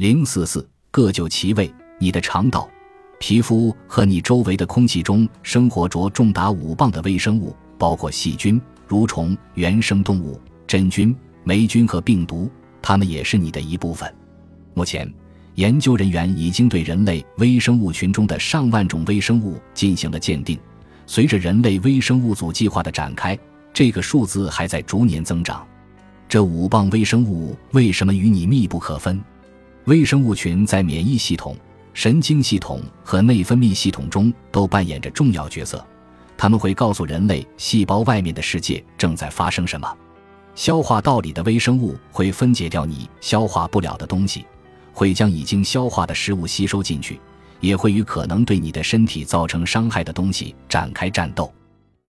零四四各就其位，你的肠道、皮肤和你周围的空气中生活着重达五磅的微生物，包括细菌、蠕虫、原生动物、真菌、霉菌和病毒，它们也是你的一部分。目前，研究人员已经对人类微生物群中的上万种微生物进行了鉴定。随着人类微生物组计划的展开，这个数字还在逐年增长。这五磅微生物为什么与你密不可分？微生物群在免疫系统、神经系统和内分泌系统中都扮演着重要角色。他们会告诉人类细胞外面的世界正在发生什么。消化道里的微生物会分解掉你消化不了的东西，会将已经消化的食物吸收进去，也会与可能对你的身体造成伤害的东西展开战斗。